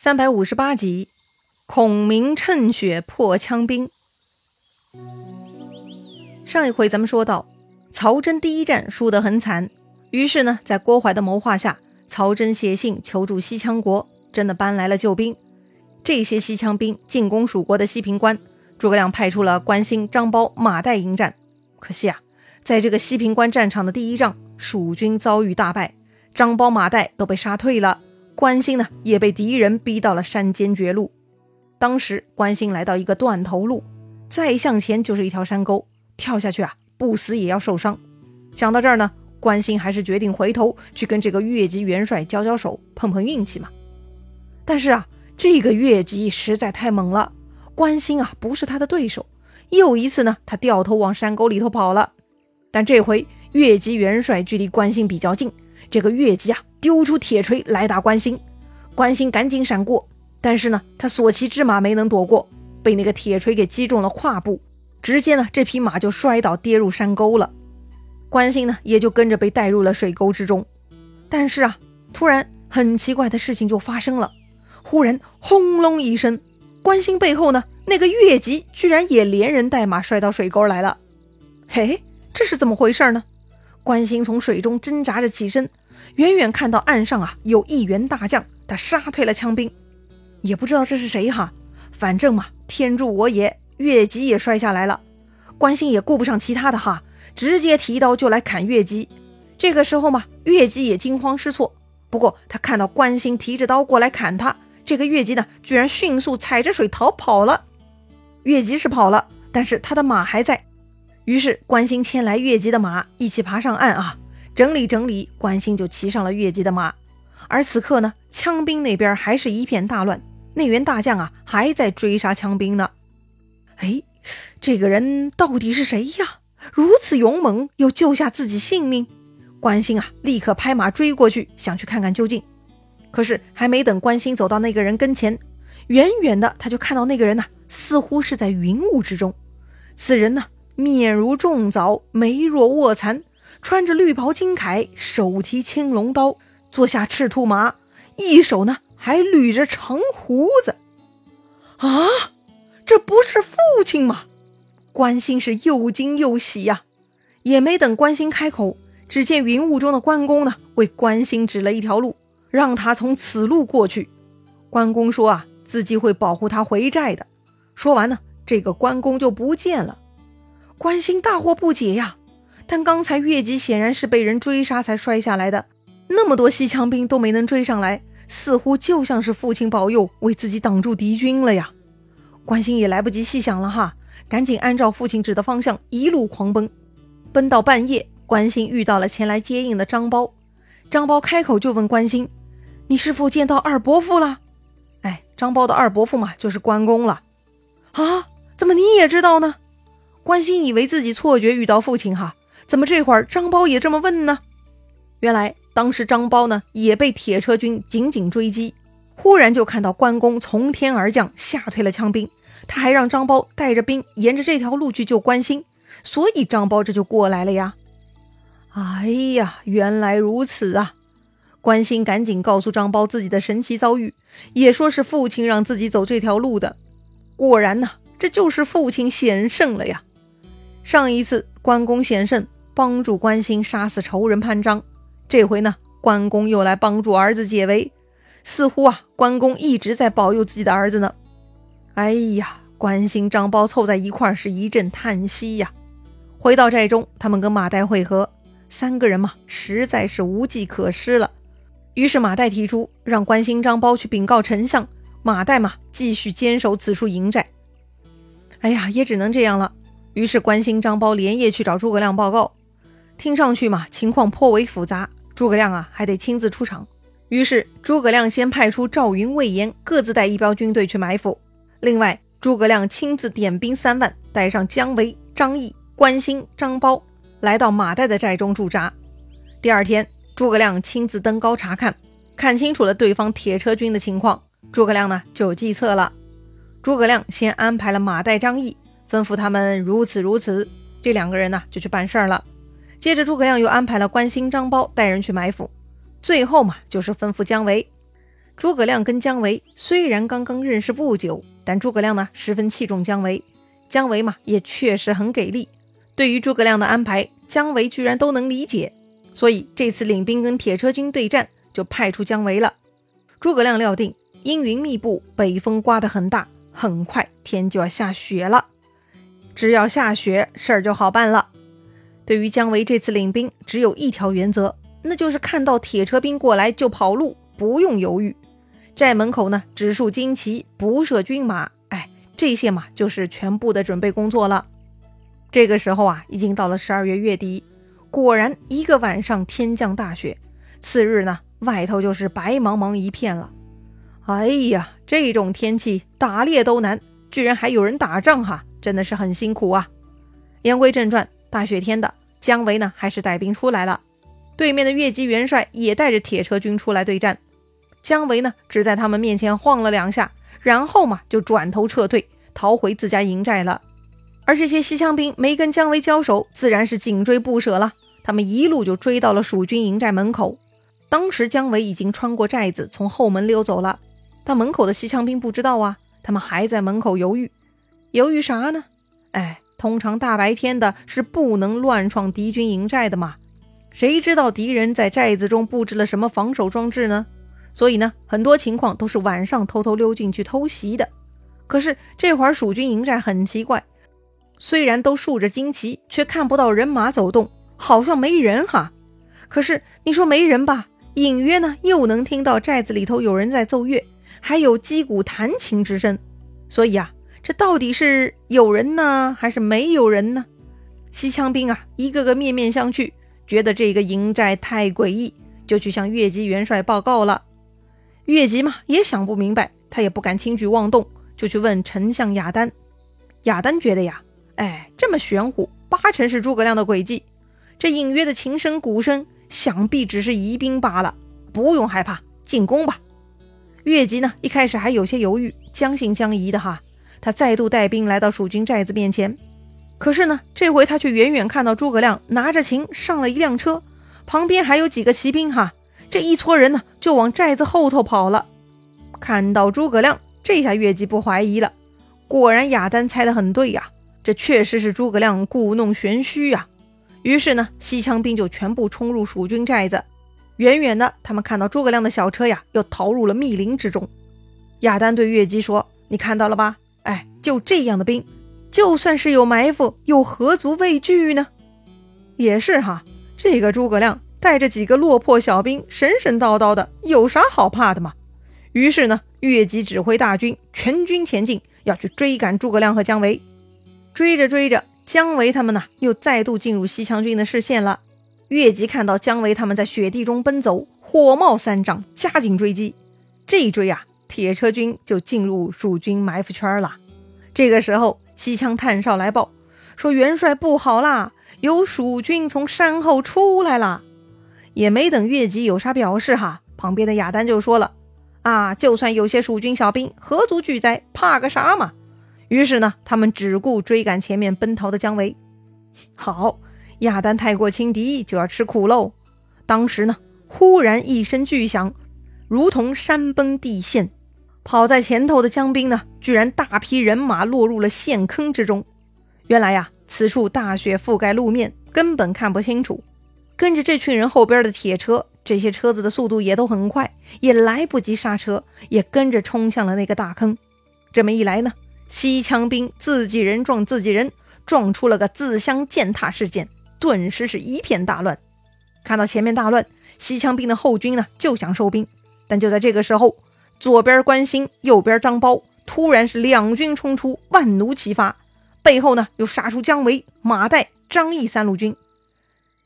三百五十八集，孔明趁雪破羌兵。上一回咱们说到，曹真第一战输得很惨，于是呢，在郭淮的谋划下，曹真写信求助西羌国，真的搬来了救兵。这些西羌兵进攻蜀国的西平关，诸葛亮派出了关兴、张苞、马岱迎战。可惜啊，在这个西平关战场的第一仗，蜀军遭遇大败，张苞、马岱都被杀退了。关兴呢，也被敌人逼到了山间绝路。当时关兴来到一个断头路，再向前就是一条山沟，跳下去啊，不死也要受伤。想到这儿呢，关兴还是决定回头去跟这个越级元帅交交手，碰碰运气嘛。但是啊，这个越级实在太猛了，关兴啊不是他的对手。又一次呢，他掉头往山沟里头跑了。但这回越级元帅距离关兴比较近。这个越级啊，丢出铁锤来打关兴，关兴赶紧闪过，但是呢，他所骑之马没能躲过，被那个铁锤给击中了胯部，直接呢，这匹马就摔倒跌入山沟了。关兴呢，也就跟着被带入了水沟之中。但是啊，突然很奇怪的事情就发生了，忽然轰隆一声，关兴背后呢，那个越级居然也连人带马摔到水沟来了。嘿，这是怎么回事呢？关兴从水中挣扎着起身，远远看到岸上啊有一员大将，他杀退了枪兵，也不知道这是谁哈，反正嘛天助我也，越级也摔下来了。关兴也顾不上其他的哈，直接提刀就来砍越级。这个时候嘛，越级也惊慌失措。不过他看到关兴提着刀过来砍他，这个越级呢居然迅速踩着水逃跑了。越级是跑了，但是他的马还在。于是关兴牵来越级的马，一起爬上岸啊！整理整理，关兴就骑上了越级的马。而此刻呢，枪兵那边还是一片大乱，那员大将啊还在追杀枪兵呢。哎，这个人到底是谁呀？如此勇猛，又救下自己性命。关兴啊，立刻拍马追过去，想去看看究竟。可是还没等关兴走到那个人跟前，远远的他就看到那个人呐，似乎是在云雾之中。此人呢？面如重枣，眉若卧蚕，穿着绿袍金铠，手提青龙刀，坐下赤兔马，一手呢还捋着长胡子。啊，这不是父亲吗？关兴是又惊又喜呀，也没等关兴开口，只见云雾中的关公呢为关兴指了一条路，让他从此路过去。关公说啊，自己会保护他回寨的。说完呢，这个关公就不见了。关兴大惑不解呀，但刚才越级显然是被人追杀才摔下来的，那么多西羌兵都没能追上来，似乎就像是父亲保佑，为自己挡住敌军了呀。关兴也来不及细想了哈，赶紧按照父亲指的方向一路狂奔，奔到半夜，关兴遇到了前来接应的张苞，张苞开口就问关兴：“你是否见到二伯父了？”哎，张苞的二伯父嘛，就是关公了。啊，怎么你也知道呢？关兴以为自己错觉遇到父亲哈，怎么这会儿张苞也这么问呢？原来当时张苞呢也被铁车军紧紧追击，忽然就看到关公从天而降，吓退了枪兵。他还让张苞带着兵沿着这条路去救关兴，所以张苞这就过来了呀。哎呀，原来如此啊！关兴赶紧告诉张苞自己的神奇遭遇，也说是父亲让自己走这条路的。果然呢，这就是父亲显圣了呀。上一次关公显圣，帮助关兴杀死仇人潘璋，这回呢，关公又来帮助儿子解围，似乎啊，关公一直在保佑自己的儿子呢。哎呀，关兴、张苞凑在一块是一阵叹息呀。回到寨中，他们跟马岱会合，三个人嘛，实在是无计可施了。于是马岱提出让关兴、张苞去禀告丞相，马岱嘛，继续坚守此处营寨。哎呀，也只能这样了。于是关兴、张苞连夜去找诸葛亮报告，听上去嘛，情况颇为复杂。诸葛亮啊，还得亲自出场。于是诸葛亮先派出赵云、魏延各自带一标军队去埋伏，另外诸葛亮亲自点兵三万，带上姜维、张翼、关兴、张苞，来到马岱的寨中驻扎。第二天，诸葛亮亲自登高查看，看清楚了对方铁车军的情况，诸葛亮呢就有计策了。诸葛亮先安排了马岱、张翼。吩咐他们如此如此，这两个人呢就去办事儿了。接着诸葛亮又安排了关兴、张苞带人去埋伏。最后嘛，就是吩咐姜维。诸葛亮跟姜维虽然刚刚认识不久，但诸葛亮呢十分器重姜维，姜维嘛也确实很给力。对于诸葛亮的安排，姜维居然都能理解，所以这次领兵跟铁车军对战，就派出姜维了。诸葛亮料定阴云密布，北风刮得很大，很快天就要下雪了。只要下雪，事儿就好办了。对于姜维这次领兵，只有一条原则，那就是看到铁车兵过来就跑路，不用犹豫。寨门口呢，只竖旌旗，不设军马。哎，这些嘛，就是全部的准备工作了。这个时候啊，已经到了十二月月底，果然一个晚上天降大雪。次日呢，外头就是白茫茫一片了。哎呀，这种天气打猎都难，居然还有人打仗哈，真的是很辛苦啊。言归正传，大雪天的，姜维呢还是带兵出来了。对面的越级元帅也带着铁车军出来对战。姜维呢只在他们面前晃了两下，然后嘛就转头撤退，逃回自家营寨了。而这些西羌兵没跟姜维交手，自然是紧追不舍了。他们一路就追到了蜀军营寨门口。当时姜维已经穿过寨子，从后门溜走了。但门口的西羌兵不知道啊，他们还在门口犹豫。犹豫啥呢？哎，通常大白天的是不能乱闯敌军营寨的嘛。谁知道敌人在寨子中布置了什么防守装置呢？所以呢，很多情况都是晚上偷偷溜进去偷袭的。可是这会儿蜀军营寨很奇怪。虽然都竖着旌旗，却看不到人马走动，好像没人哈。可是你说没人吧，隐约呢又能听到寨子里头有人在奏乐，还有击鼓弹琴之声。所以啊，这到底是有人呢，还是没有人呢？西羌兵啊，一个个面面相觑，觉得这个营寨太诡异，就去向越级元帅报告了。越级嘛，也想不明白，他也不敢轻举妄动，就去问丞相雅丹。雅丹觉得呀。哎，这么玄乎，八成是诸葛亮的诡计。这隐约的琴声、鼓声，想必只是疑兵罢了。不用害怕，进攻吧。越级呢，一开始还有些犹豫，将信将疑的哈。他再度带兵来到蜀军寨子面前，可是呢，这回他却远远看到诸葛亮拿着琴上了一辆车，旁边还有几个骑兵哈。这一撮人呢，就往寨子后头跑了。看到诸葛亮，这下越级不怀疑了。果然，亚丹猜得很对呀。这确实是诸葛亮故弄玄虚呀！于是呢，西羌兵就全部冲入蜀军寨子。远远的，他们看到诸葛亮的小车呀，又逃入了密林之中。亚丹对岳姬说：“你看到了吧？哎，就这样的兵，就算是有埋伏，又何足畏惧呢？也是哈，这个诸葛亮带着几个落魄小兵，神神叨叨的，有啥好怕的嘛？”于是呢，岳姬指挥大军全军前进，要去追赶诸葛亮和姜维。追着追着，姜维他们呢又再度进入西羌军的视线了。越级看到姜维他们在雪地中奔走，火冒三丈，加紧追击。这一追啊，铁车军就进入蜀军埋伏圈了。这个时候，西羌探哨来报说：“元帅不好啦，有蜀军从山后出来了。”也没等越级有啥表示哈，旁边的亚丹就说了：“啊，就算有些蜀军小兵，何足惧哉？怕个啥嘛？”于是呢，他们只顾追赶前面奔逃的姜维。好，亚丹太过轻敌，就要吃苦喽。当时呢，忽然一声巨响，如同山崩地陷。跑在前头的江兵呢，居然大批人马落入了陷坑之中。原来呀，此处大雪覆盖路面，根本看不清楚。跟着这群人后边的铁车，这些车子的速度也都很快，也来不及刹车，也跟着冲向了那个大坑。这么一来呢？西羌兵自己人撞自己人，撞出了个自相践踏事件，顿时是一片大乱。看到前面大乱，西羌兵的后军呢就想收兵，但就在这个时候，左边关兴，右边张苞，突然是两军冲出，万弩齐发，背后呢又杀出姜维、马岱、张翼三路军，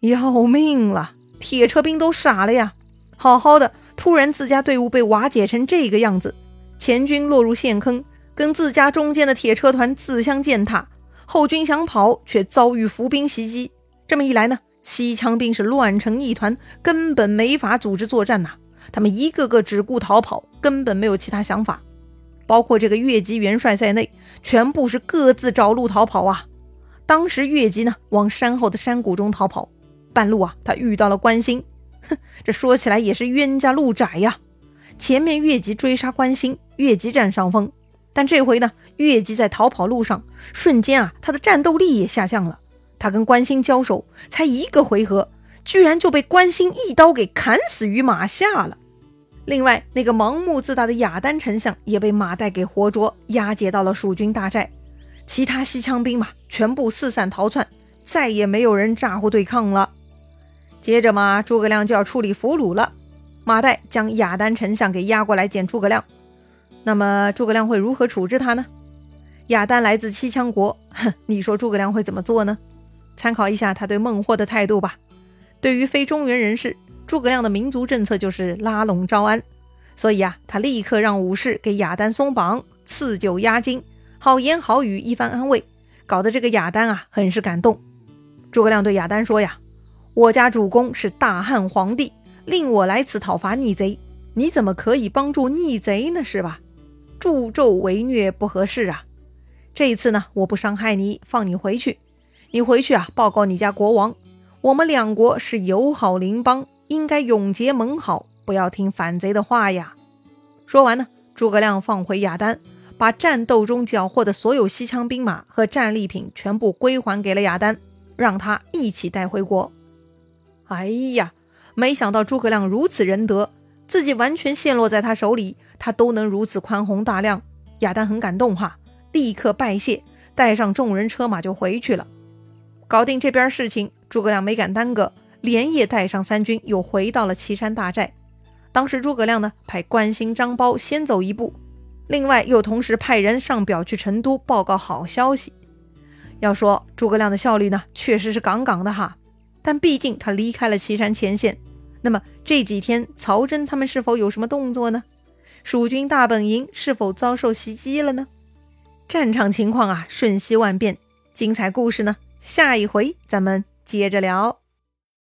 要命了！铁车兵都傻了呀！好好的，突然自家队伍被瓦解成这个样子，前军落入陷坑。跟自家中间的铁车团自相践踏，后军想跑，却遭遇伏兵袭击。这么一来呢，西羌兵是乱成一团，根本没法组织作战呐。他们一个个只顾逃跑，根本没有其他想法。包括这个越级元帅在内，全部是各自找路逃跑啊。当时越级呢，往山后的山谷中逃跑，半路啊，他遇到了关兴。哼，这说起来也是冤家路窄呀。前面越级追杀关兴，越级占上风。但这回呢，越级在逃跑路上，瞬间啊，他的战斗力也下降了。他跟关兴交手才一个回合，居然就被关兴一刀给砍死于马下了。另外，那个盲目自大的雅丹丞相也被马岱给活捉，押解到了蜀军大寨。其他西羌兵马全部四散逃窜，再也没有人咋呼对抗了。接着嘛，诸葛亮就要处理俘虏了。马岱将雅丹丞相给押过来见诸葛亮。那么诸葛亮会如何处置他呢？雅丹来自西羌国，哼，你说诸葛亮会怎么做呢？参考一下他对孟获的态度吧。对于非中原人士，诸葛亮的民族政策就是拉拢招安，所以啊，他立刻让武士给雅丹松绑、赐酒压惊，好言好语一番安慰，搞得这个雅丹啊很是感动。诸葛亮对雅丹说呀：“我家主公是大汉皇帝，令我来此讨伐逆贼，你怎么可以帮助逆贼呢？是吧？”助纣为虐不合适啊！这一次呢，我不伤害你，放你回去。你回去啊，报告你家国王，我们两国是友好邻邦，应该永结盟好，不要听反贼的话呀。说完呢，诸葛亮放回雅丹，把战斗中缴获的所有西羌兵马和战利品全部归还给了雅丹，让他一起带回国。哎呀，没想到诸葛亮如此仁德。自己完全陷落在他手里，他都能如此宽宏大量。亚丹很感动哈，立刻拜谢，带上众人车马就回去了。搞定这边事情，诸葛亮没敢耽搁，连夜带上三军又回到了岐山大寨。当时诸葛亮呢，派关兴、张苞先走一步，另外又同时派人上表去成都报告好消息。要说诸葛亮的效率呢，确实是杠杠的哈，但毕竟他离开了岐山前线。那么这几天，曹真他们是否有什么动作呢？蜀军大本营是否遭受袭击了呢？战场情况啊，瞬息万变，精彩故事呢，下一回咱们接着聊。